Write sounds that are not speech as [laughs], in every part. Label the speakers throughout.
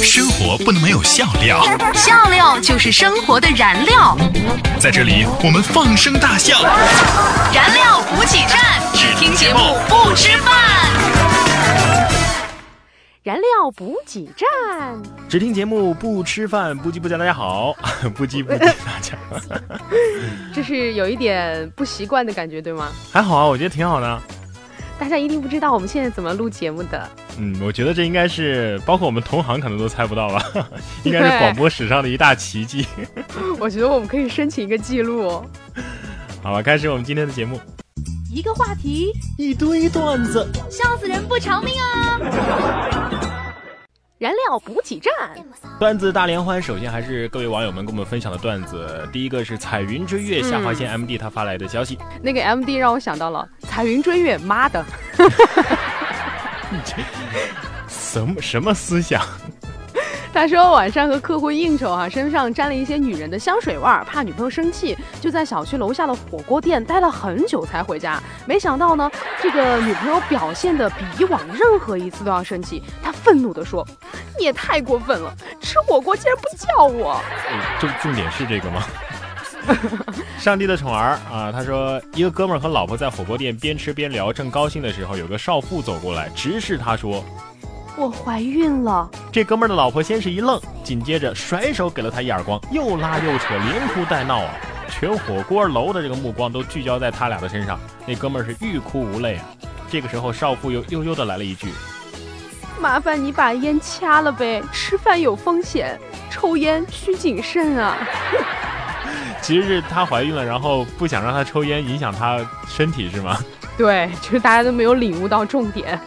Speaker 1: 生活不能没有笑料，
Speaker 2: 笑料就是生活的燃料。
Speaker 1: 在这里我们放声大笑，
Speaker 2: 燃料补给站，只听节目不吃饭。
Speaker 3: 燃料补给站，
Speaker 4: 只听节目不吃饭，不急不叫大家好，[laughs] 不急不急大家，[laughs]
Speaker 3: 这是有一点不习惯的感觉，对吗？
Speaker 4: 还好啊，我觉得挺好的。
Speaker 3: 大家一定不知道我们现在怎么录节目的。
Speaker 4: 嗯，我觉得这应该是包括我们同行可能都猜不到吧，[laughs] 应该是广播史上的一大奇迹。[laughs]
Speaker 3: 我觉得我们可以申请一个记录哦。
Speaker 4: 好吧，开始我们今天的节目。
Speaker 3: 一个话题，
Speaker 4: 一堆段子，
Speaker 3: 笑死人不偿命啊！燃料补给站，
Speaker 4: 段子大联欢。首先还是各位网友们跟我们分享的段子。第一个是彩云追月下划线 MD 他发来的消息，
Speaker 3: 那个 MD 让我想到了彩云追月，妈的，你 [laughs] 这
Speaker 4: 什么什么思想？
Speaker 3: 他说晚上和客户应酬啊，身上沾了一些女人的香水味儿，怕女朋友生气，就在小区楼下的火锅店待了很久才回家。没想到呢，这个女朋友表现的比以往任何一次都要生气。他愤怒地说：“你也太过分了，吃火锅竟然不叫我。”
Speaker 4: 重重点是这个吗？[laughs] 上帝的宠儿啊，他说一个哥们儿和老婆在火锅店边吃边聊，正高兴的时候，有个少妇走过来，直视他说。
Speaker 3: 我怀孕了，
Speaker 4: 这哥们儿的老婆先是一愣，紧接着甩手给了他一耳光，又拉又扯，连哭带闹啊！全火锅楼的这个目光都聚焦在他俩的身上，那哥们儿是欲哭无泪啊！这个时候，少妇又悠悠的来了一句：“
Speaker 3: 麻烦你把烟掐了呗，吃饭有风险，抽烟需谨慎啊。[laughs] ”
Speaker 4: 其实是她怀孕了，然后不想让她抽烟影响她身体是吗？
Speaker 3: 对，就是大家都没有领悟到重点。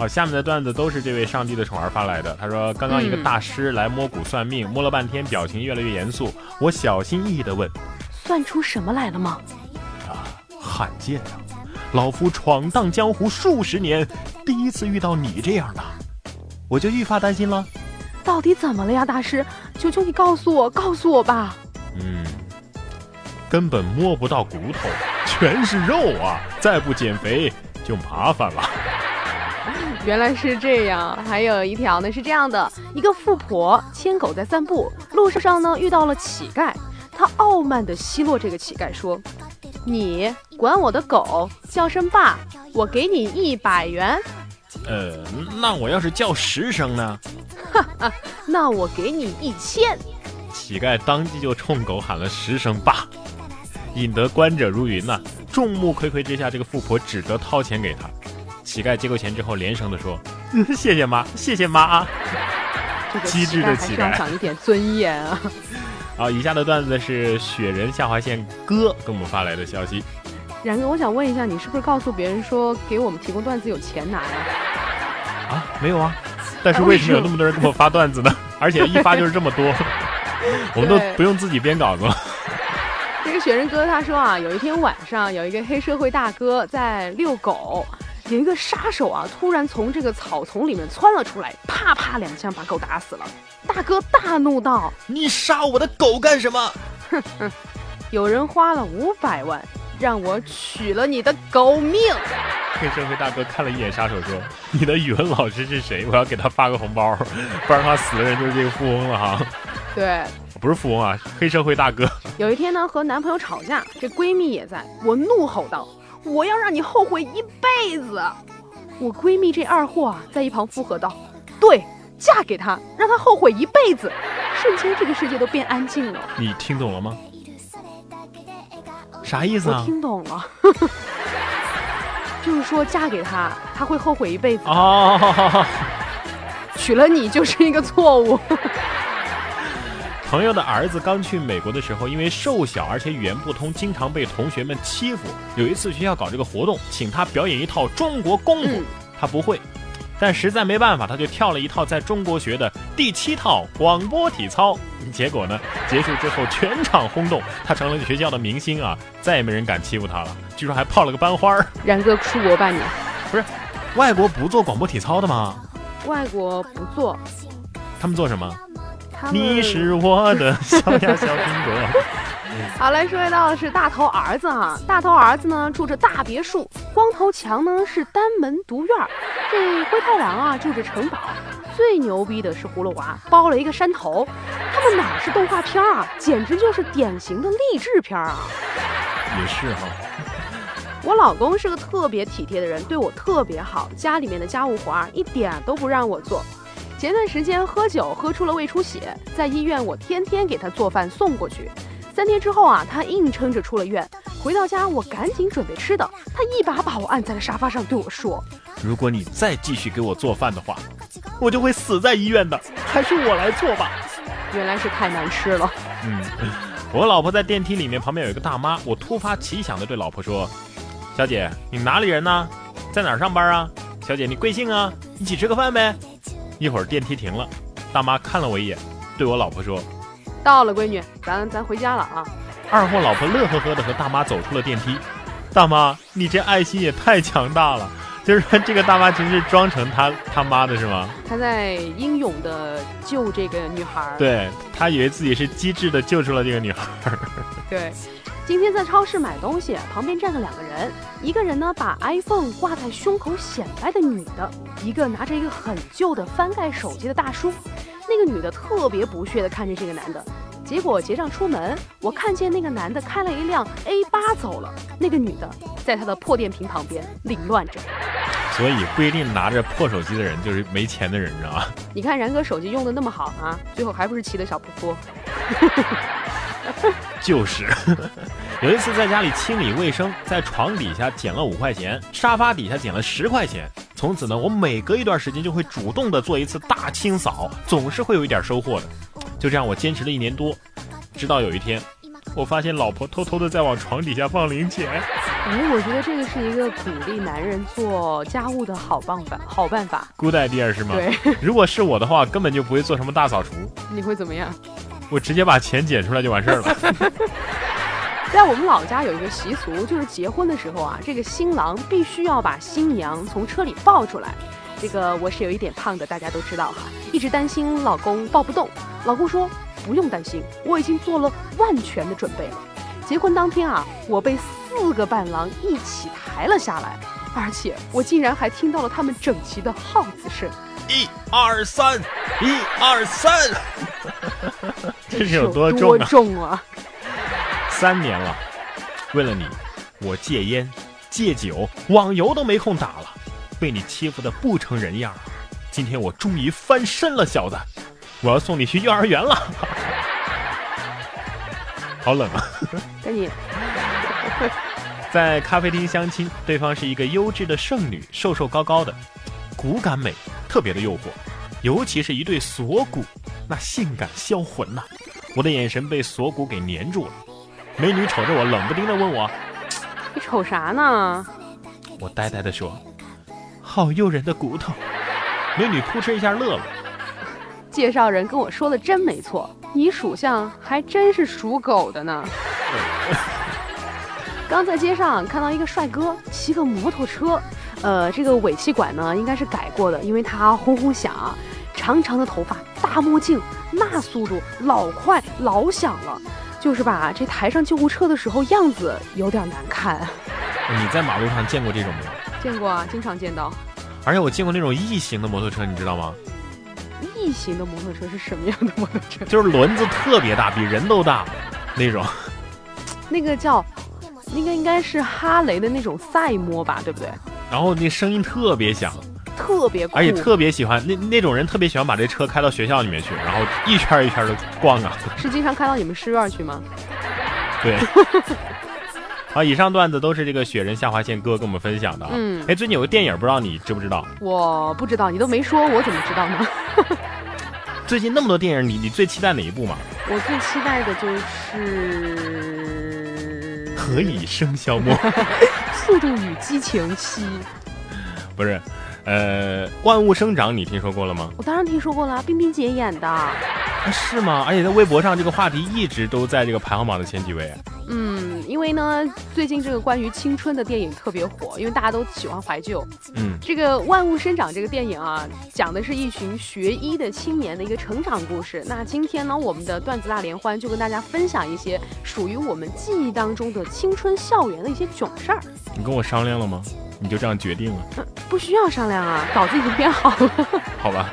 Speaker 4: 好，下面的段子都是这位上帝的宠儿发来的。他说，刚刚一个大师来摸骨算命，摸了半天，表情越来越严肃。我小心翼翼地问：“
Speaker 3: 算出什么来了吗？”
Speaker 4: 啊，罕见呀！老夫闯荡江湖数十年，第一次遇到你这样的，我就愈发担心了。
Speaker 3: 到底怎么了呀，大师？求求你告诉我，告诉我吧。
Speaker 4: 嗯，根本摸不到骨头，全是肉啊！再不减肥就麻烦了。
Speaker 3: 原来是这样，还有一条呢，是这样的：一个富婆牵狗在散步，路上呢遇到了乞丐，她傲慢地奚落这个乞丐说：“你管我的狗叫声爸，我给你一百元。”
Speaker 4: 呃，那我要是叫十声呢？
Speaker 3: 哈哈，那我给你一千。
Speaker 4: 乞丐当即就冲狗喊了十声爸，引得观者如云呐。众目睽睽之下，这个富婆只得掏钱给他。乞丐接过钱之后，连声的说：“ [laughs] 谢谢妈，谢谢妈啊！”机智的乞丐，
Speaker 3: 长一点尊严啊！[laughs]
Speaker 4: 好，以下的段子是雪人下划线哥给我们发来的消息。
Speaker 3: 然哥，我想问一下，你是不是告诉别人说给我们提供段子有钱拿呀？
Speaker 4: 啊，没有啊。[laughs] 但是为什么有那么多人给我发段子呢？而且一发就是这么多，我们都不用自己编稿子了。
Speaker 3: 这个雪人哥他说啊，有一天晚上，有一个黑社会大哥在遛狗。有一个杀手啊，突然从这个草丛里面窜了出来，啪啪两枪把狗打死了。大哥大怒道：“
Speaker 4: 你杀我的狗干什么？”
Speaker 3: 哼哼，有人花了五百万让我取了你的狗命。
Speaker 4: 黑社会大哥看了一眼杀手，说：“你的语文老师是谁？我要给他发个红包，不然的话死的人就是这个富翁了哈。”
Speaker 3: 对，[laughs]
Speaker 4: 不是富翁啊，黑社会大哥。
Speaker 3: 有一天呢，和男朋友吵架，这闺蜜也在，我怒吼道。我要让你后悔一辈子！我闺蜜这二货啊，在一旁附和道：“对，嫁给他，让他后悔一辈子。”瞬间，这个世界都变安静了。
Speaker 4: 你听懂了吗？啥意思啊？
Speaker 3: 我听懂了，[laughs] 就是说嫁给他，他会后悔一辈子。
Speaker 4: 哦，
Speaker 3: 娶了你就是一个错误。
Speaker 4: 朋友的儿子刚去美国的时候，因为瘦小而且语言不通，经常被同学们欺负。有一次学校搞这个活动，请他表演一套中国功夫，他不会，但实在没办法，他就跳了一套在中国学的第七套广播体操。结果呢，结束之后全场轰动，他成了学校的明星啊，再也没人敢欺负他了。据说还泡了个班花。
Speaker 3: 然哥出国半年，
Speaker 4: 不是，外国不做广播体操的吗？
Speaker 3: 外国不做，
Speaker 4: 他们做什么？你是我的小呀小苹果。[laughs]
Speaker 3: 好，来说到的是大头儿子哈，大头儿子呢住着大别墅，光头强呢是单门独院儿，这灰太狼啊住着城堡。最牛逼的是葫芦娃包了一个山头，他们哪是动画片啊，简直就是典型的励志片啊！
Speaker 4: 也是哈。
Speaker 3: 我老公是个特别体贴的人，对我特别好，家里面的家务活儿一点都不让我做。前段时间喝酒喝出了胃出血，在医院我天天给他做饭送过去。三天之后啊，他硬撑着出了院。回到家，我赶紧准备吃的，他一把把我按在了沙发上，对我说：“
Speaker 4: 如果你再继续给我做饭的话，我就会死在医院的。还是我来做吧。”
Speaker 3: 原来是太难吃了。
Speaker 4: 嗯，我老婆在电梯里面，旁边有一个大妈，我突发奇想的对老婆说：“小姐，你哪里人呢？在哪儿上班啊？小姐，你贵姓啊？一起吃个饭呗。”一会儿电梯停了，大妈看了我一眼，对我老婆说：“
Speaker 3: 到了，闺女，咱咱回家了啊。”
Speaker 4: 二货老婆乐呵呵的和大妈走出了电梯。大妈，你这爱心也太强大了！[laughs] 就是说，这个大妈其实是装成他他妈的是吗？
Speaker 3: 他在英勇的救这个女孩。
Speaker 4: 对他以为自己是机智的救出了这个女孩。[laughs]
Speaker 3: 对，今天在超市买东西，旁边站了两个人，一个人呢把 iPhone 挂在胸口显摆的女的，一个拿着一个很旧的翻盖手机的大叔。那个女的特别不屑的看着这个男的。结果结账出门，我看见那个男的开了一辆 A 八走了，那个女的在他的破电瓶旁边凌乱着。
Speaker 4: 所以不一定拿着破手机的人就是没钱的人，知道吗？
Speaker 3: 你看然哥手机用的那么好啊，最后还不是骑的小破坡。[laughs] [laughs]
Speaker 4: 就是，[laughs] 有一次在家里清理卫生，在床底下捡了五块钱，沙发底下捡了十块钱。从此呢，我每隔一段时间就会主动的做一次大清扫，总是会有一点收获的。就这样，我坚持了一年多，直到有一天，我发现老婆偷偷的在往床底下放零钱。
Speaker 3: 哎，我觉得这个是一个鼓励男人做家务的好办法，好办法。
Speaker 4: Good idea 是吗？
Speaker 3: 对。
Speaker 4: 如果是我的话，根本就不会做什么大扫除。
Speaker 3: 你会怎么样？
Speaker 4: 我直接把钱捡出来就完事儿了。[laughs]
Speaker 3: 在我们老家有一个习俗，就是结婚的时候啊，这个新郎必须要把新娘从车里抱出来。这个我是有一点胖的，大家都知道哈，一直担心老公抱不动。老公说不用担心，我已经做了万全的准备了。结婚当天啊，我被四个伴郎一起抬了下来，而且我竟然还听到了他们整齐的号子声：
Speaker 4: 一二三，一二三。[laughs] 这是有多
Speaker 3: 重啊？
Speaker 4: 三年了，为了你，我戒烟、戒酒、网游都没空打了。被你欺负的不成人样，今天我终于翻身了，小子！我要送你去幼儿园了。[laughs] 好冷啊！
Speaker 3: 赶紧。[laughs]
Speaker 4: 在咖啡厅相亲，对方是一个优质的剩女，瘦瘦高高的，骨感美，特别的诱惑，尤其是一对锁骨，那性感销魂呐！我的眼神被锁骨给粘住了。美女瞅着我，冷不丁的问我：“
Speaker 3: 你瞅啥呢？”
Speaker 4: 我呆呆的说。好诱人的骨头，美女扑哧一下乐了。
Speaker 3: 介绍人跟我说的真没错，你属相还真是属狗的呢。[laughs] 刚在街上看到一个帅哥骑个摩托车，呃，这个尾气管呢应该是改过的，因为它轰轰响，长长的头发，大墨镜，那速度老快老响了，就是吧？这抬上救护车的时候样子有点难看。
Speaker 4: 你在马路上见过这种没有？
Speaker 3: 见过啊，经常见到。
Speaker 4: 而且我见过那种异形的摩托车，你知道吗？
Speaker 3: 异形的摩托车是什么样的摩托车？
Speaker 4: 就是轮子特别大，比人都大那种。
Speaker 3: 那个叫，那个应该是哈雷的那种赛摩吧，对不对？
Speaker 4: 然后那声音特别响，
Speaker 3: 特别酷，
Speaker 4: 而且特别喜欢那那种人特别喜欢把这车开到学校里面去，然后一圈一圈的逛啊。
Speaker 3: 是经常开到你们师院去吗？
Speaker 4: 对。[laughs] 好，以上段子都是这个雪人下划线哥跟我们分享的。嗯，哎，最近有个电影，不知道你知不知道？
Speaker 3: 我不知道，你都没说，我怎么知道呢？[laughs]
Speaker 4: 最近那么多电影，你你最期待哪一部嘛？
Speaker 3: 我最期待的就是《
Speaker 4: 何以笙箫默》。[laughs]
Speaker 3: 速度与激情七。
Speaker 4: 不是，呃，万物生长，你听说过了吗？
Speaker 3: 我当然听说过了，冰冰姐演的。
Speaker 4: 是吗？而且在微博上，这个话题一直都在这个排行榜的前几位。
Speaker 3: 嗯，因为呢，最近这个关于青春的电影特别火，因为大家都喜欢怀旧。
Speaker 4: 嗯，
Speaker 3: 这个《万物生长》这个电影啊，讲的是一群学医的青年的一个成长故事。那今天呢，我们的段子大联欢就跟大家分享一些属于我们记忆当中的青春校园的一些囧事儿。
Speaker 4: 你跟我商量了吗？你就这样决定了？
Speaker 3: 不需要商量啊，稿子已经编好了。[laughs]
Speaker 4: 好吧。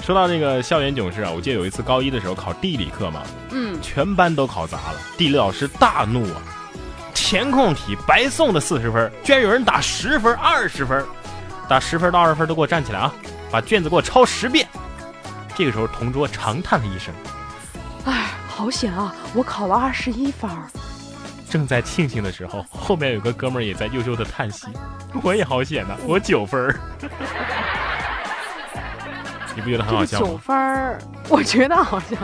Speaker 4: 说到那个校园囧事啊，我记得有一次高一的时候考地理课嘛，
Speaker 3: 嗯，
Speaker 4: 全班都考砸了，地理老师大怒啊！填空题白送的四十分，居然有人打十分、二十分，打十分到二十分都给我站起来啊！把卷子给我抄十遍。这个时候，同桌长叹了一声。
Speaker 3: 哎，好险啊！我考了二十一分。
Speaker 4: 正在庆幸的时候，后面有个哥们儿也在悠悠的叹息。我也好险呐，我九分儿。你不觉得很好笑
Speaker 3: 吗？九分儿，我觉得好像，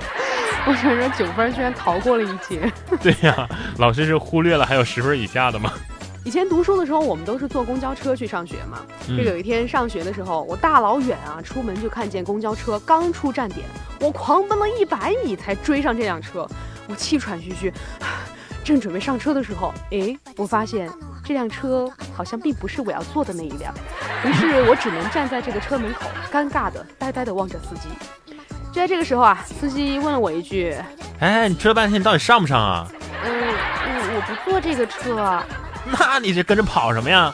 Speaker 3: 我想说九分居然逃过了一劫。[laughs]
Speaker 4: 对呀，老师是忽略了还有十分以下的吗？[laughs]
Speaker 3: 以前读书的时候，我们都是坐公交车去上学嘛。这有一天上学的时候，我大老远啊出门就看见公交车刚出站点，我狂奔了一百米才追上这辆车，我气喘吁吁，[sighs] 正准备上车的时候，诶，我发现这辆车好像并不是我要坐的那一辆，于是我只能站在这个车门口，尴尬的呆呆的望着司机。就在这个时候啊，司机问了我一句：“
Speaker 4: 哎，你追了半天，你到底上不上啊？”“
Speaker 3: 嗯，我我不坐这个车。”
Speaker 4: 那你这跟着跑什么呀？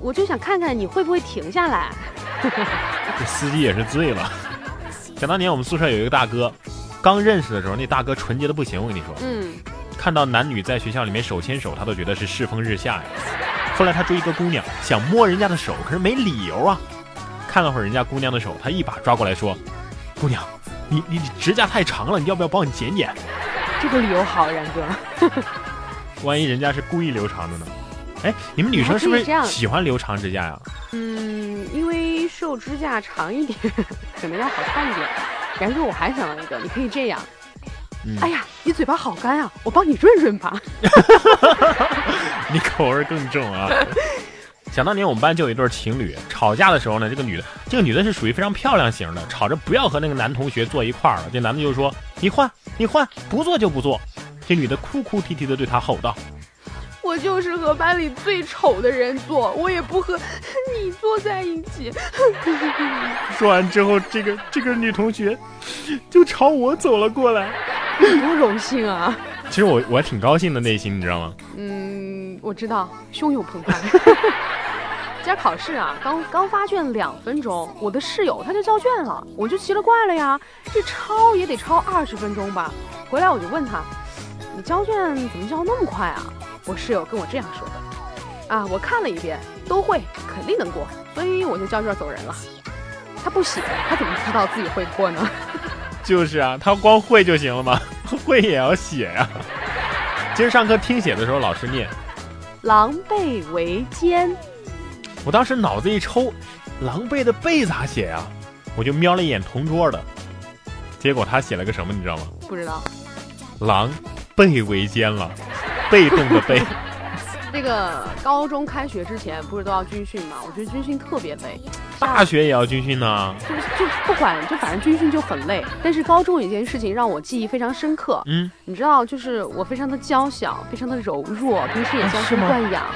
Speaker 3: 我就想看看你会不会停下来。
Speaker 4: 这司机也是醉了。想当年我们宿舍有一个大哥，刚认识的时候，那大哥纯洁的不行。我跟你说，
Speaker 3: 嗯，
Speaker 4: 看到男女在学校里面手牵手，他都觉得是世风日下呀。后来他追一个姑娘，想摸人家的手，可是没理由啊。看了会儿人家姑娘的手，他一把抓过来说：“姑娘，你你指甲太长了，你要不要帮你剪剪？”
Speaker 3: 这个理由好，然哥。
Speaker 4: 万一人家是故意留长的呢？哎，你们女生是不是喜欢留长指甲呀？
Speaker 3: 嗯，因为瘦指甲长一点，[laughs] 可能要好看一点。然哥，我还想到一个，你可以这样。哎呀，你嘴巴好干啊，我帮你润润吧。[laughs]
Speaker 4: 你口味更重啊！[laughs] 想当年我们班就有一对情侣，吵架的时候呢，这个女的，这个女的是属于非常漂亮型的，吵着不要和那个男同学坐一块儿了。这男的就说：“你换，你换，不做就不做。”这女的哭哭啼啼的对他吼道。
Speaker 3: 我就是和班里最丑的人坐，我也不和你坐在一起。[laughs]
Speaker 4: 说完之后，这个这个女同学就朝我走了过来，[laughs]
Speaker 3: 多荣幸啊！
Speaker 4: 其实我我还挺高兴的，内心你知道吗？
Speaker 3: 嗯，我知道，汹涌澎湃。[laughs] 今儿考试啊，刚刚发卷两分钟，我的室友他就交卷了，我就奇了怪了呀，这抄也得抄二十分钟吧？回来我就问他，你交卷怎么交那么快啊？我室友跟我这样说的，啊，我看了一遍，都会，肯定能过，所以我就交卷走人了。他不写，他怎么知道自己会过呢？[laughs]
Speaker 4: 就是啊，他光会就行了吗？[laughs] 会也要写呀。今儿上课听写的时候，老师念“
Speaker 3: 狼狈为奸”，
Speaker 4: 我当时脑子一抽，“狼狈”的“狈”咋写呀？我就瞄了一眼同桌的，结果他写了个什么，你知道吗？
Speaker 3: 不知道。
Speaker 4: 狼狈为奸了。被动的被。
Speaker 3: 这个高中开学之前不是都要军训吗？我觉得军训特别累。
Speaker 4: 大学也要军训呢？
Speaker 3: 就就不管，就反正军训就很累。但是高中有一件事情让我记忆非常深刻。嗯，你知道，就是我非常的娇小，非常的柔弱，平时也娇生惯养，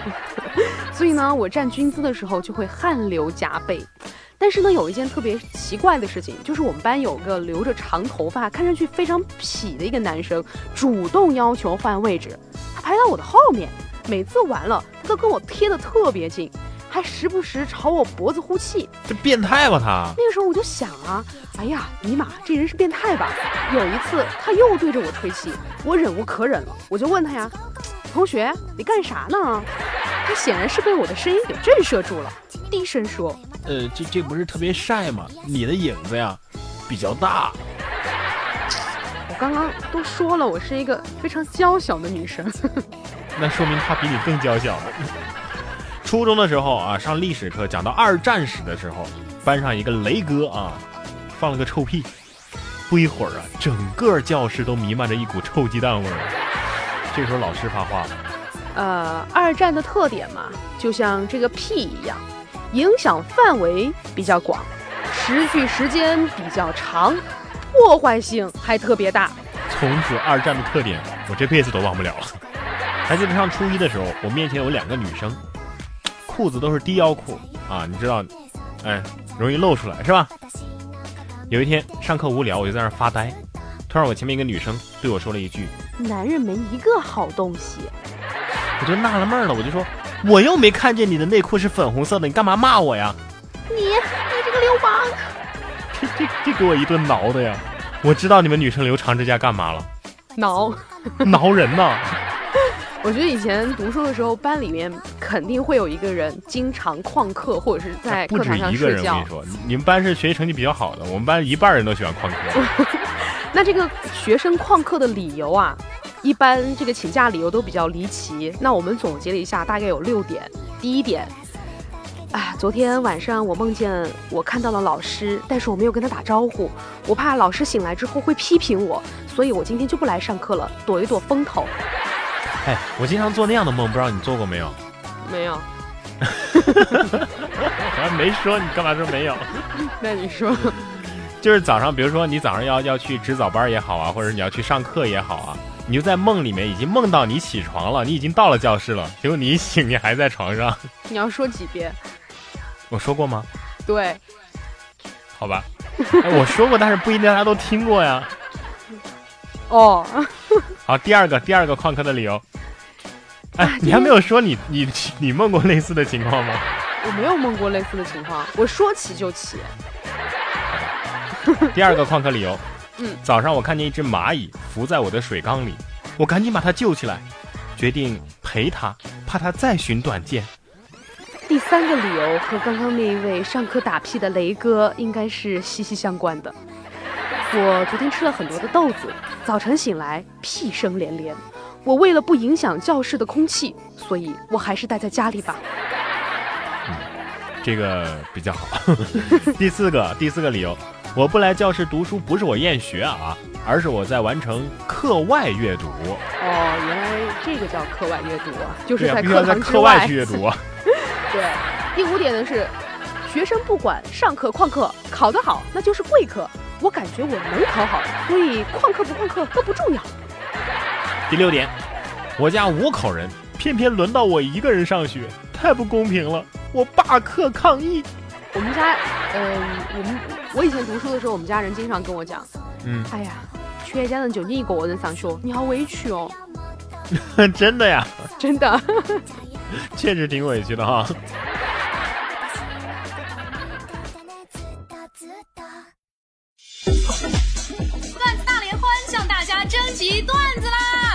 Speaker 3: [laughs] 所以呢，我站军姿的时候就会汗流浃背。但是呢，有一件特别奇怪的事情，就是我们班有个留着长头发、看上去非常痞的一个男生，主动要求换位置。他排到我的后面，每次完了，他都跟我贴的特别近，还时不时朝我脖子呼气。
Speaker 4: 这变态吧他？
Speaker 3: 那个时候我就想啊，哎呀，尼玛，这人是变态吧？有一次他又对着我吹气，我忍无可忍了，我就问他呀，同学，你干啥呢？他显然是被我的声音给震慑住了，低声说，
Speaker 4: 呃，这这不是特别晒吗？你的影子呀，比较大。
Speaker 3: 我刚刚都说了，我是一个非常娇小的女生，[laughs]
Speaker 4: 那说明她比你更娇小。[laughs] 初中的时候啊，上历史课讲到二战史的时候，班上一个雷哥啊，放了个臭屁，不一会儿啊，整个教室都弥漫着一股臭鸡蛋味儿。这时候老师发话了：
Speaker 3: 呃，二战的特点嘛，就像这个屁一样，影响范围比较广，持续时间比较长。破坏性还特别大。
Speaker 4: 从此，二战的特点我这辈子都忘不了了。还记得上初一的时候，我面前有两个女生，裤子都是低腰裤啊，你知道，哎，容易露出来是吧？有一天上课无聊，我就在那发呆，突然我前面一个女生对我说了一句：“
Speaker 3: 男人没一个好东西。”
Speaker 4: 我就纳了闷了，我就说：“我又没看见你的内裤是粉红色的，你干嘛骂我呀？”
Speaker 3: 这！
Speaker 4: 这这给我一顿挠的呀！我知道你们女生留长指甲干嘛了，
Speaker 3: 挠。[laughs]
Speaker 4: 挠人呢。[laughs]
Speaker 3: 我觉得以前读书的时候，班里面肯定会有一个人经常旷课，或者是在
Speaker 4: 不止
Speaker 3: 课堂上
Speaker 4: 一个人，
Speaker 3: 睡觉
Speaker 4: 我跟你。说，你你们班是学习成绩比较好的，我们班一半人都喜欢旷课。[laughs]
Speaker 3: 那这个学生旷课的理由啊，一般这个请假理由都比较离奇。那我们总结了一下，大概有六点。第一点，啊，昨天晚上我梦见我看到了老师，但是我没有跟他打招呼，我怕老师醒来之后会批评我，所以我今天就不来上课了，躲一躲风头。
Speaker 4: 哎，我经常做那样的梦，不知道你做过没有？
Speaker 3: 没有，[laughs]
Speaker 4: 我还没说，你干嘛说没有？[laughs]
Speaker 3: 那你说，[laughs]
Speaker 4: 就是早上，比如说你早上要要去值早班也好啊，或者你要去上课也好啊，你就在梦里面已经梦到你起床了，你已经到了教室了，结果你一醒，你还在床上。
Speaker 3: 你要说几遍？
Speaker 4: 我说过吗？
Speaker 3: 对，
Speaker 4: 好吧，哎我说过，但是不一定大家都听过呀。
Speaker 3: 哦，[laughs]
Speaker 4: 好，第二个，第二个旷课的理由。哎
Speaker 3: 啊，
Speaker 4: 你还没有说你你你梦过类似的情况吗？
Speaker 3: 我没有梦过类似的情况，我说起就起。[laughs]
Speaker 4: 第二个旷课理由，
Speaker 3: 嗯，
Speaker 4: 早上我看见一只蚂蚁浮在我的水缸里，我赶紧把它救起来，决定陪它，怕它再寻短见。
Speaker 3: 第三个理由和刚刚那一位上课打屁的雷哥应该是息息相关的。我昨天吃了很多的豆子，早晨醒来屁声连连。我为了不影响教室的空气，所以我还是待在家里吧。
Speaker 4: 这个比较好。[laughs] 第四个，第四个理由，我不来教室读书不是我厌学啊，而是我在完成课外阅读。
Speaker 3: 哦，原来这个叫课外阅读啊，就是、在课堂
Speaker 4: 课外去阅读啊。
Speaker 3: 对，第五点呢是，学生不管上课旷课，考得好那就是贵课。我感觉我能考好，所以旷课不旷课都不重要。
Speaker 4: 第六点，我家五口人，偏偏轮到我一个人上学，太不公平了！我罢课抗议。
Speaker 3: 我们家，呃、我们我以前读书的时候，我们家人经常跟我讲，
Speaker 4: 嗯，
Speaker 3: 哎呀，全家人就你一个人上学，你好委屈哦，[laughs]
Speaker 4: 真的呀，[laughs]
Speaker 3: 真的。
Speaker 4: 确实挺委屈的哈。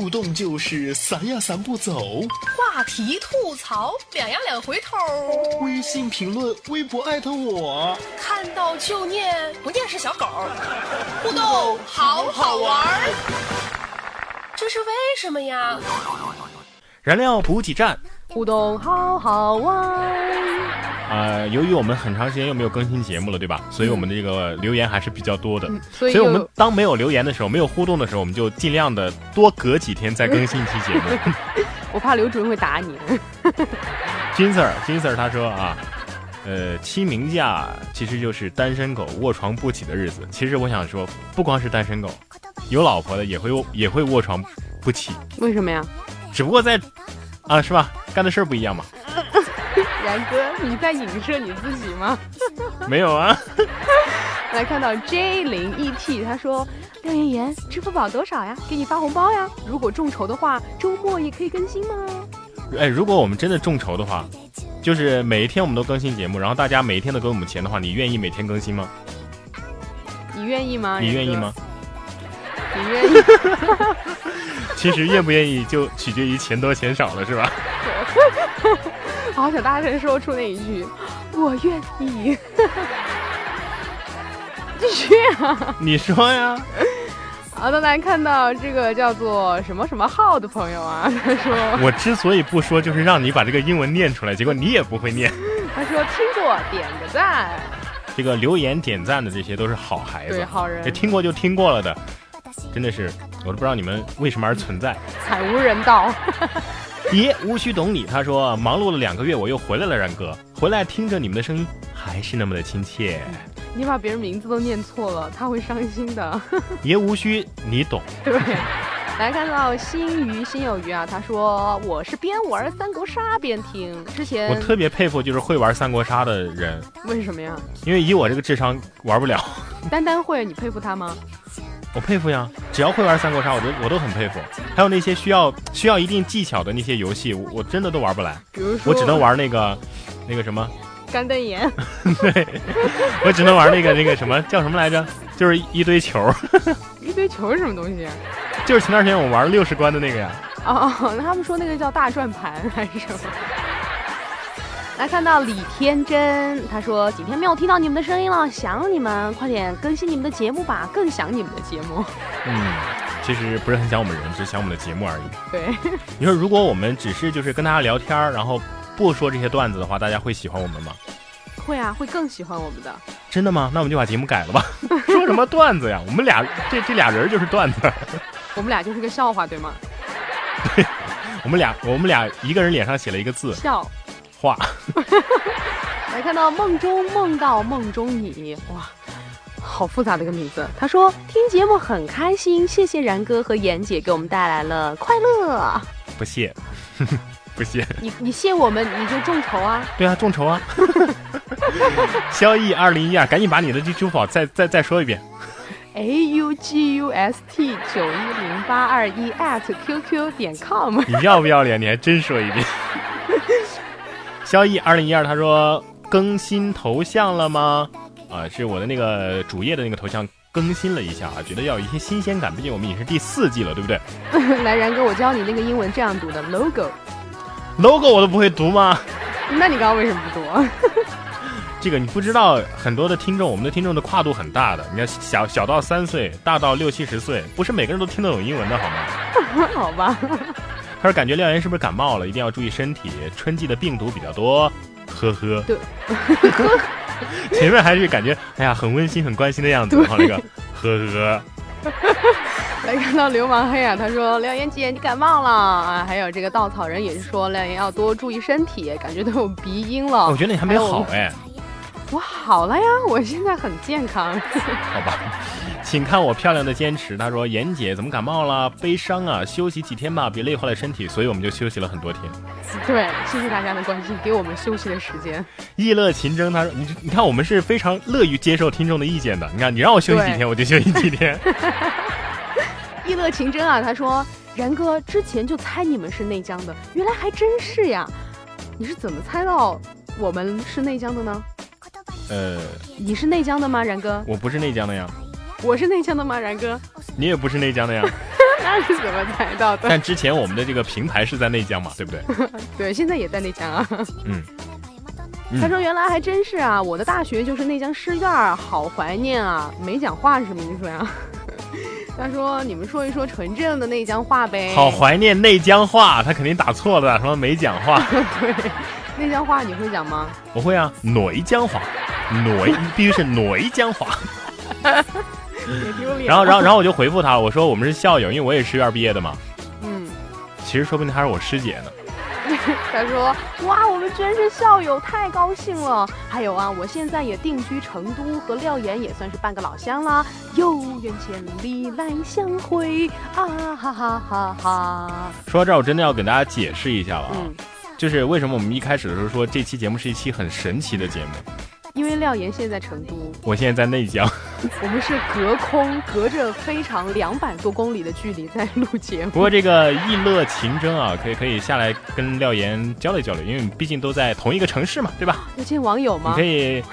Speaker 1: 互动就是散呀散不走，
Speaker 2: 话题吐槽，两呀两回头，
Speaker 1: 微信评论、微博艾特我。
Speaker 2: 看到就念，不念是小狗。互动好好玩儿，这是为什么呀？
Speaker 4: 燃料补给站。
Speaker 3: 互动好好玩。
Speaker 4: 呃，由于我们很长时间又没有更新节目了，对吧？所以我们的这个留言还是比较多的。
Speaker 3: 嗯所以
Speaker 4: 所以我们当没有留言的时候，没有互动的时候，我们就尽量的多隔几天再更新一期节目。[laughs]
Speaker 3: 我怕刘主任会打你。
Speaker 4: 金 Sir，金 Sir 他说啊，呃，清明假其实就是单身狗卧床不起的日子。其实我想说，不光是单身狗，有老婆的也会也会卧床不起，
Speaker 3: 为什么呀？
Speaker 4: 只不过在啊是吧，干的事儿不一样嘛。
Speaker 3: 然哥，你在影射你自己吗？[laughs]
Speaker 4: 没有啊，[laughs]
Speaker 3: 来看到 J 零 ET，他说：“廖妍妍，支付宝多少呀？给你发红包呀！如果众筹的话，周末也可以更新吗？
Speaker 4: 哎，如果我们真的众筹的话，就是每一天我们都更新节目，然后大家每一天都给我们钱的话，你愿意每天更新吗？
Speaker 3: 你愿意吗？
Speaker 4: 你愿意吗？？
Speaker 3: 你愿意？[laughs]
Speaker 4: 其实愿不愿意就取决于钱多钱少了，是吧？[laughs]
Speaker 3: 好想大声说出那一句：我愿意。继续啊！
Speaker 4: 你说呀？[laughs]
Speaker 3: 好的，来看到这个叫做什么什么号的朋友啊，他说
Speaker 4: 我之所以不说，就是让你把这个英文念出来，结果你也不会念。
Speaker 3: 他说听过，点个赞。
Speaker 4: 这个留言点赞的这些都是好孩子，
Speaker 3: 对好人
Speaker 4: 这听过就听过了的，真的是我都不知道你们为什么而存在。
Speaker 3: 惨无人道。[laughs]
Speaker 4: 爷无需懂你，他说忙碌了两个月，我又回来了，然哥，回来听着你们的声音，还是那么的亲切。[laughs]
Speaker 3: 你把别人名字都念错了，他会伤心的。[laughs]
Speaker 4: 爷无需你懂。
Speaker 3: 对，来看到心鱼心有余啊，他说我是边玩三国杀边听，之前
Speaker 4: 我特别佩服就是会玩三国杀的人，
Speaker 3: 为什么呀？
Speaker 4: 因为以我这个智商玩不了。
Speaker 3: 丹丹会，你佩服他吗？
Speaker 4: 我佩服呀，只要会玩三国杀，我都我都很佩服。还有那些需要需要一定技巧的那些游戏，我我真的都玩不来。
Speaker 3: 比如说，
Speaker 4: 我只能玩那个那个什么，
Speaker 3: 干瞪眼。
Speaker 4: 对，[laughs] 我只能玩那个那个什么叫什么来着？就是一堆球。[laughs]
Speaker 3: 一堆球是什么东西？
Speaker 4: 就是前段时间我玩六十关的那个呀。
Speaker 3: 哦，那他们说那个叫大转盘还是什么？来看到李天真，他说几天没有听到你们的声音了，想你们，快点更新你们的节目吧，更想你们的节目。
Speaker 4: 嗯，其实不是很想我们人，只是想我们的节目而已。
Speaker 3: 对，
Speaker 4: 你说如果我们只是就是跟大家聊天然后不说这些段子的话，大家会喜欢我们吗？
Speaker 3: 会啊，会更喜欢我们的。
Speaker 4: 真的吗？那我们就把节目改了吧。[laughs] 说什么段子呀？我们俩这这俩人就是段子。[laughs]
Speaker 3: 我们俩就是个笑话，对吗？
Speaker 4: 对，我们俩我们俩一个人脸上写了一个字
Speaker 3: 笑。
Speaker 4: 话，[laughs]
Speaker 3: 来看到梦中梦到梦中你，哇，好复杂的一个名字。他说听节目很开心，谢谢然哥和妍姐给我们带来了快乐。
Speaker 4: 不谢，[laughs] 不谢。
Speaker 3: 你你谢我们，你就众筹啊。
Speaker 4: 对啊，众筹啊。[laughs] 萧逸二零一二，赶紧把你的支付宝再再再说一遍。
Speaker 3: a u g u s t 九一零八二一 at qq 点 com。
Speaker 4: 你要不要脸？你还真说一遍。萧逸二零一二，他说更新头像了吗？啊，是我的那个主页的那个头像更新了一下啊，觉得要有一些新鲜感，毕竟我们已经是第四季了，对不对？[laughs]
Speaker 3: 来，然哥，我教你那个英文这样读的 logo，logo
Speaker 4: 我都不会读吗？
Speaker 3: 那你刚刚为什么不读？[laughs]
Speaker 4: 这个你不知道，很多的听众，我们的听众的跨度很大的，你看小小到三岁，大到六七十岁，不是每个人都听得懂英文的好
Speaker 3: 吗？[laughs] 好吧。
Speaker 4: 他说：“感觉廖岩是不是感冒了？一定要注意身体。春季的病毒比较多，呵呵。
Speaker 3: 对，[laughs]
Speaker 4: 前面还是感觉哎呀很温馨、很关心的样子。然后那个呵呵。[laughs]
Speaker 3: 来看到流氓黑啊，他说廖岩姐你感冒了啊。还有这个稻草人也是说廖岩要多注意身体，感觉都有鼻音了。
Speaker 4: 我觉得你还没好哎。
Speaker 3: 我好了呀，我现在很健康。[laughs]
Speaker 4: 好吧。”请看我漂亮的坚持。他说：“妍姐怎么感冒了？悲伤啊，休息几天吧，别累坏了身体。”所以我们就休息了很多天。
Speaker 3: 对，谢谢大家的关心，给我们休息的时间。
Speaker 4: 意乐情真，他说：“你你看，我们是非常乐于接受听众的意见的。你看，你让我休息几天，我就休息几天。[laughs] ”
Speaker 3: 意乐情真啊，他说：“然哥之前就猜你们是内江的，原来还真是呀。你是怎么猜到我们是内江的呢？”
Speaker 4: 呃，
Speaker 3: 你是内江的吗，然哥？
Speaker 4: 我不是内江的呀。
Speaker 3: 我是内江的吗，然哥？
Speaker 4: 你也不是内江的呀？[laughs]
Speaker 3: 那是怎么猜到的？
Speaker 4: 但之前我们的这个平台是在内江嘛，对不对？[laughs]
Speaker 3: 对，现在也在内江啊。
Speaker 4: 嗯。[laughs]
Speaker 3: 他说：“原来还真是啊，我的大学就是内江师院，好怀念啊。”没讲话是什么意思呀？他说：“你们说一说纯正的内江话呗。”
Speaker 4: 好怀念内江话，他肯定打错了，什么没讲话？
Speaker 3: 对，内江话你会讲吗？
Speaker 4: 我会啊，nội 江话，nội 必须是 nội 江话。[laughs] 然后，然后，然后我就回复他，我说我们是校友，因为我也是师院毕业的嘛。
Speaker 3: 嗯，
Speaker 4: 其实说不定他是我师姐呢。[laughs]
Speaker 3: 他说：“哇，我们居然是校友，太高兴了！还有啊，我现在也定居成都，和廖岩也算是半个老乡啦。有缘千里来相会啊哈哈哈哈！”
Speaker 4: 说到这儿，我真的要给大家解释一下了啊，
Speaker 3: 嗯，
Speaker 4: 就是为什么我们一开始的时候说这期节目是一期很神奇的节目。
Speaker 3: 因为廖岩现在在成都，
Speaker 4: 我现在在内江，[laughs]
Speaker 3: 我们是隔空隔着非常两百多公里的距离在录节目。
Speaker 4: 不过这个意乐情真啊，可以可以下来跟廖岩交流交流，因为毕竟都在同一个城市嘛，对吧？
Speaker 3: 要见网友吗？
Speaker 4: 你可以，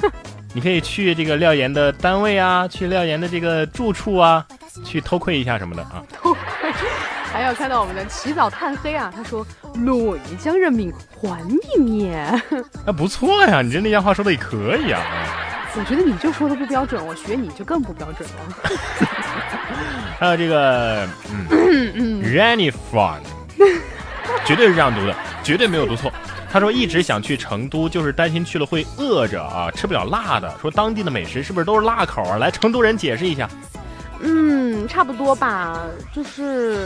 Speaker 4: [laughs] 你可以去这个廖岩的单位啊，去廖岩的这个住处啊，去偷窥一下什么的啊。
Speaker 3: 偷窥。还有看到我们的起早贪黑啊，他说 nội 江人民欢迎你，
Speaker 4: 那不错呀，你这那样话说的也可以啊。
Speaker 3: 我觉得你就说的不标准，我学你就更不标准了。
Speaker 4: 还有这个，嗯 r a n y fun，绝对是这样读的，绝对没有读错。他说一直想去成都，就是担心去了会饿着啊，吃不了辣的。说当地的美食是不是都是辣口啊？来成都人解释一下。
Speaker 3: 嗯，差不多吧，就是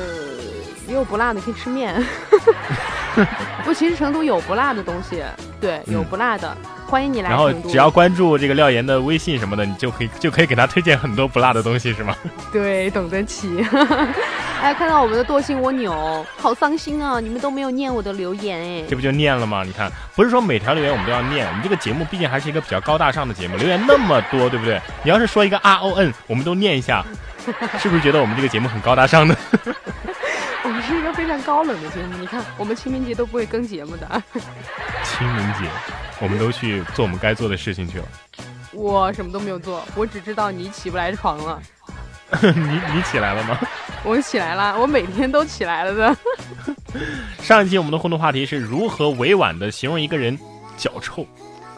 Speaker 3: 也有不辣的，可以吃面。[laughs] [laughs] 不，其实成都有不辣的东西，对，有不辣的，欢迎你来
Speaker 4: 然后。只要关注这个廖岩的微信什么的，你就可以就可以给他推荐很多不辣的东西，是吗？[laughs]
Speaker 3: 对，懂得起。[laughs] 哎，看到我们的惰性蜗牛，好伤心啊！你们都没有念我的留言哎
Speaker 4: 这。不就念了吗？你看，不是说每条留言我们都要念，我们这个节目毕竟还是一个比较高大上的节目，留言那么多，对不对？你要是说一个 R O N，我们都念一下，是不是觉得我们这个节目很高大上呢？
Speaker 3: 我们是一个非常高冷的节目，你看我们清明节都不会更节目的。
Speaker 4: 清明节，我们都去做我们该做的事情去了。
Speaker 3: 我什么都没有做，我只知道你起不来床了。[laughs]
Speaker 4: 你你起来了吗？[laughs]
Speaker 3: 我起来了，我每天都起来了的。[laughs]
Speaker 4: 上一期我们的互动话题是如何委婉的形容一个人脚臭。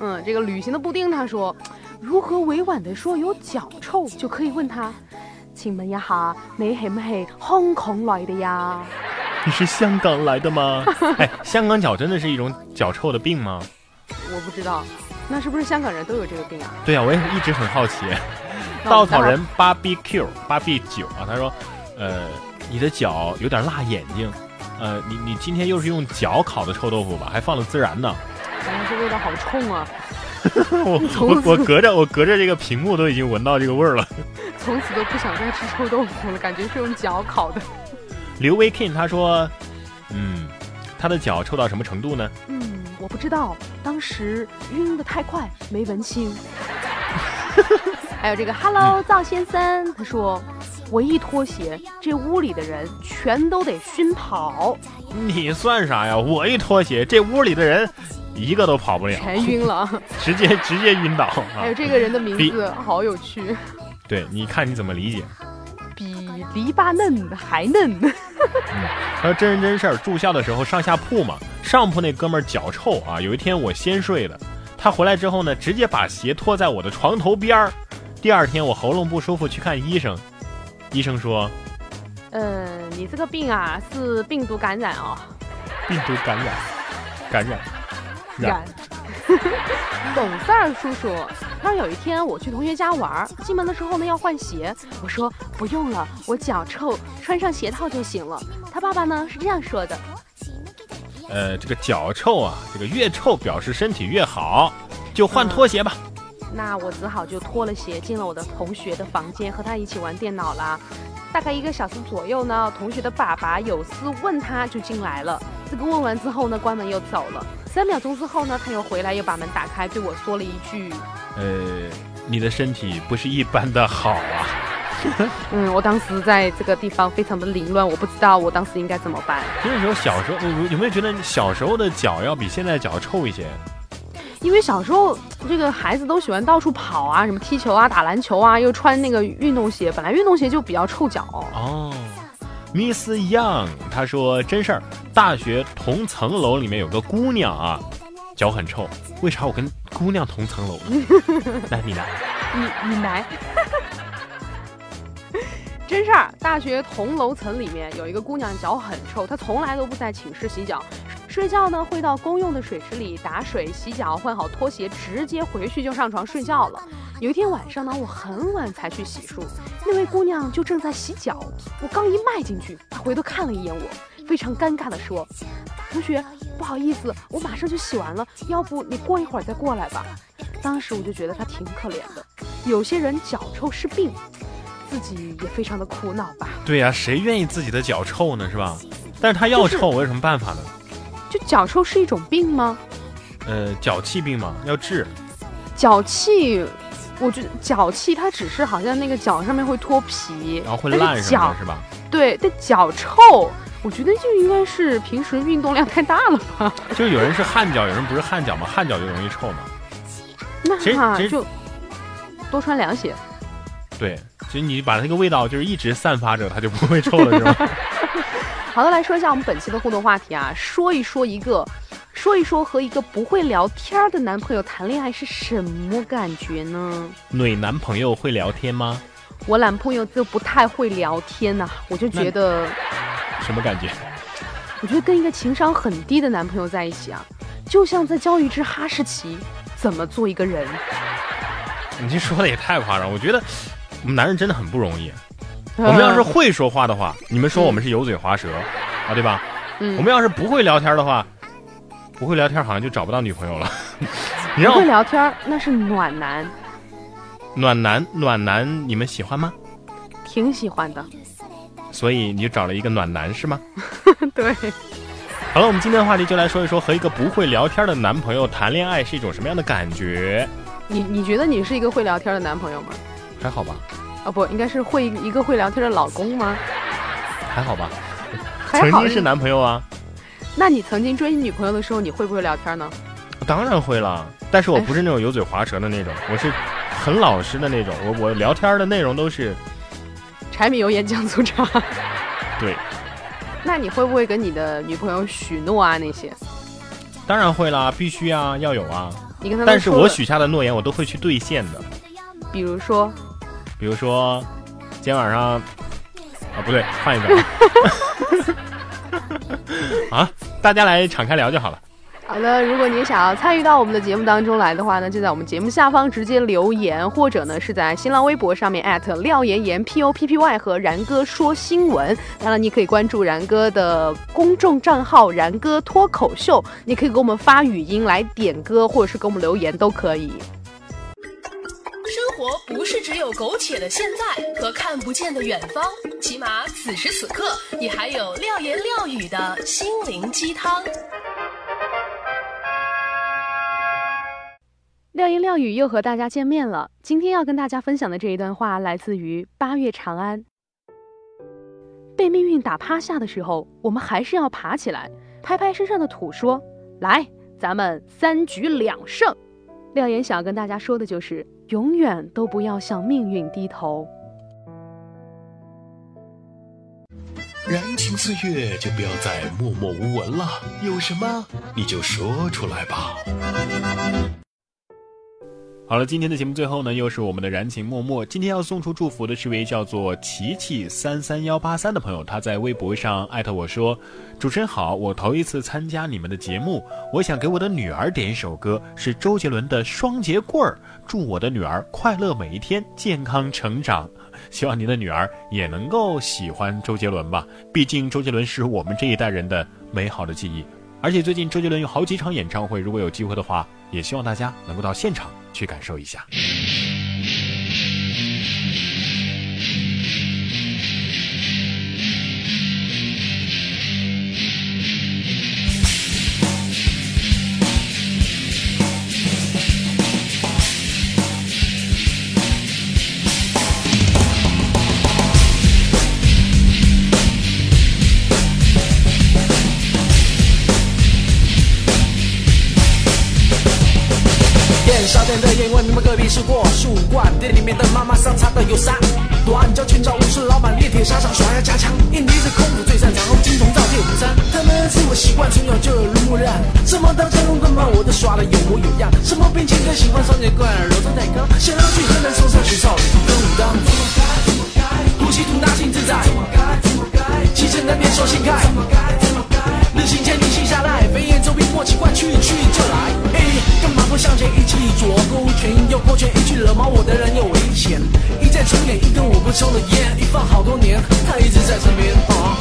Speaker 3: 嗯，这个旅行的布丁他说，如何委婉的说有脚臭，就可以问他，请问一下，你系唔系香港来的呀？
Speaker 4: 你是香港来的吗？[laughs] 哎，香港脚真的是一种脚臭的病吗？
Speaker 3: 我不知道，那是不是香港人都有这个病啊？
Speaker 4: 对啊，我也一直很好奇。[laughs] 稻草人 BBQ 八 B 九啊，他说，呃，你的脚有点辣眼睛，呃，你你今天又是用脚烤的臭豆腐吧？还放了孜然呢。
Speaker 3: 哎呀，这味道好冲啊！[laughs]
Speaker 4: 我我我隔着我隔着这个屏幕都已经闻到这个味儿了。
Speaker 3: 从此都不想再吃臭豆腐了，感觉是用脚烤的。
Speaker 4: 刘维 King 他说，嗯，他的脚臭到什么程度呢？
Speaker 3: 嗯，我不知道，当时晕得太快，没闻清。[laughs] 还有这个 Hello 赵先生，他说我一脱鞋，这屋里的人全都得熏跑，
Speaker 4: 你算啥呀？我一脱鞋，这屋里的人一个都跑不了，
Speaker 3: 全晕了。[laughs]
Speaker 4: 直接直接晕倒。啊 [laughs]
Speaker 3: 还有这个人的名字好有趣，
Speaker 4: 对，你看你怎么理解？
Speaker 3: 比篱笆嫩还嫩。
Speaker 4: 他说真人真事儿，住校的时候上下铺嘛，上铺那哥们儿脚臭啊。有一天我先睡的，他回来之后呢，直接把鞋拖在我的床头边儿。第二天我喉咙不舒服去看医生，医生说
Speaker 3: 嗯，你这个病啊是病毒感染哦，
Speaker 4: 病毒感染，感染，
Speaker 3: 染。[laughs] 董三儿叔叔，他说有一天我去同学家玩儿，进门的时候呢要换鞋，我说不用了，我脚臭，穿上鞋套就行了。他爸爸呢是这样说的，
Speaker 4: 呃，这个脚臭啊，这个越臭表示身体越好，就换拖鞋吧。
Speaker 3: 那我只好就脱了鞋进了我的同学的房间，和他一起玩电脑啦。大概一个小时左右呢，同学的爸爸有事问他就进来了。这个问完之后呢，关门又走了。三秒钟之后呢，他又回来，又把门打开，对我说了一句
Speaker 4: 呃，你的身体不是一般的好啊。[laughs]
Speaker 3: “嗯，我当时在这个地方非常的凌乱，我不知道我当时应该怎么办。
Speaker 4: 那时候小时候，有有没有觉得小时候的脚要比现在脚臭一些？
Speaker 3: 因为小时候这个孩子都喜欢到处跑啊，什么踢球啊、打篮球啊，又穿那个运动鞋，本来运动鞋就比较臭脚。
Speaker 4: 哦，Miss Young，他说真事儿，大学同层楼里面有个姑娘啊，脚很臭。为啥我跟姑娘同层楼？[laughs] 来，你来。
Speaker 3: 你你来。[laughs] 真事儿，大学同楼层里面有一个姑娘脚很臭，她从来都不在寝室洗脚，睡觉呢会到公用的水池里打水洗脚，换好拖鞋，直接回去就上床睡觉了。有一天晚上呢，我很晚才去洗漱，那位姑娘就正在洗脚，我刚一迈进去，她回头看了一眼我，非常尴尬的说：“同学，不好意思，我马上就洗完了，要不你过一会儿再过来吧。”当时我就觉得她挺可怜的，有些人脚臭是病，自己也非常的苦恼吧。
Speaker 4: 对呀、谁愿意自己的脚臭呢？是吧？但是他要
Speaker 3: 就是
Speaker 4: 臭，我有什么办法呢？
Speaker 3: 就脚臭是一种病吗？
Speaker 4: 呃，脚气病嘛，要治。
Speaker 3: 脚气，我觉得脚气它只是好像那个脚上面会脱皮，
Speaker 4: 然后会烂什么
Speaker 3: 脚
Speaker 4: 的，是吧？
Speaker 3: 对，但脚臭，我觉得就应该是平时运动量太大了吧？[laughs]
Speaker 4: 就有人是汗脚，有人不是汗脚嘛，汗脚就容易臭嘛。其实其实
Speaker 3: 那就多穿凉鞋。
Speaker 4: 对，其实你把那个味道就是一直散发着，它就不会臭了，是吧？[laughs]
Speaker 3: 好的，来说一下我们本期的互动话题啊，说一说一个，说一说和一个不会聊天的男朋友谈恋爱是什么感觉呢？
Speaker 4: 女男朋友会聊天吗？
Speaker 3: 我男朋友就不太会聊天呐、我就觉得，
Speaker 4: 什么感觉？
Speaker 3: 我觉得跟一个情商很低的男朋友在一起啊，就像在教一只哈士奇怎么做一个人。
Speaker 4: 你这说的也太夸张，我觉得我们男人真的很不容易。[laughs] 我们要是会说话的话，你们说我们是油嘴滑舌 [laughs] 啊，对吧？
Speaker 3: 嗯
Speaker 4: 我们要是不会聊天的话，不会聊天好像就找不到女朋友了。[laughs] 你让我
Speaker 3: 不会聊天那是暖男，
Speaker 4: 暖男暖男，你们喜欢吗？
Speaker 3: 挺喜欢的。
Speaker 4: 所以你就找了一个暖男是吗？
Speaker 3: 对，
Speaker 4: 好了，我们今天的话题就来说一说和一个不会聊天的男朋友谈恋爱是一种什么样的感觉？
Speaker 3: 你你觉得你是一个会聊天的男朋友吗？
Speaker 4: 还好吧，
Speaker 3: 啊不，应该是会一个会聊天的老公吗？
Speaker 4: 还好吧，
Speaker 3: 还好
Speaker 4: 曾经是男朋友啊，
Speaker 3: 那你曾经追你女朋友的时候，你会不会聊天呢？
Speaker 4: 当然会了，但是我不是那种油嘴滑舌的那种，我是很老实的那种，我我聊天的内容都是
Speaker 3: 柴米油盐酱醋茶。[laughs]
Speaker 4: 对，
Speaker 3: 那你会不会跟你的女朋友许诺啊？那些
Speaker 4: 当然会啦，必须啊，要有啊。
Speaker 3: 你跟她都
Speaker 4: 但是我许下的诺言我都会去兑现的，
Speaker 3: 比如说，
Speaker 4: 比如说今天晚上啊不对，换一个啊，[laughs] [laughs] 啊，大家来敞开聊就好了。
Speaker 3: 好的，如果你想要参与到我们的节目当中来的话呢，就在我们节目下方直接留言，或者呢是在新浪微博上面艾特廖岩岩 P O P P Y 和然哥说新闻。当然，你可以关注然哥的公众账号“然哥脱口秀”，你可以给我们发语音来点歌，或者是给我们留言都可以。
Speaker 2: 生活不是只有苟且的现在和看不见的远方，起码此时此刻，你还有廖言廖语的心灵鸡汤。
Speaker 3: 廖言廖语又和大家见面了。今天要跟大家分享的这一段话来自于八月长安。被命运打趴下的时候，我们还是要爬起来，拍拍身上的土，说：“来，咱们三局两胜。”廖言想要跟大家说的就是，永远都不要向命运低头。
Speaker 1: 燃情岁月就不要再默默无闻了，有什么你就说出来吧。
Speaker 4: 好了，今天的节目最后呢，又是我们的燃情脉脉。今天要送出祝福的是位叫做琪琪三三幺八三的朋友，他在微博上艾特我说：“主持人好，我头一次参加你们的节目，我想给我的女儿点一首歌，是周杰伦的《双节棍儿》，祝我的女儿快乐每一天，健康成长。希望您的女儿也能够喜欢周杰伦吧，毕竟周杰伦是我们这一代人的美好的记忆。而且最近周杰伦有好几场演唱会，如果有机会的话，也希望大家能够到现场去感受一下。
Speaker 5: 的烟问你们隔壁是过树冠，店里面的妈妈桑擦的有三短脚千招武士老板练铁沙掌耍呀加强，印尼的功夫最擅长，后金铜造铁虎山。他们是我习惯，从小就耳濡目染，什么刀枪棍棒我都耍的有模有样，什么兵器都喜欢双截棍，柔中带刚，想要去河南嵩山学少林跟武当。呼吸吐纳心自在，气沉丹田手心开，日行千里系下来，飞檐走壁莫奇怪，去去就来。哎，干嘛不向前一起左勾拳右勾拳，一去惹毛我的人有危险。一再重演一根我不抽的烟，一放好多年，他一直在身边。啊，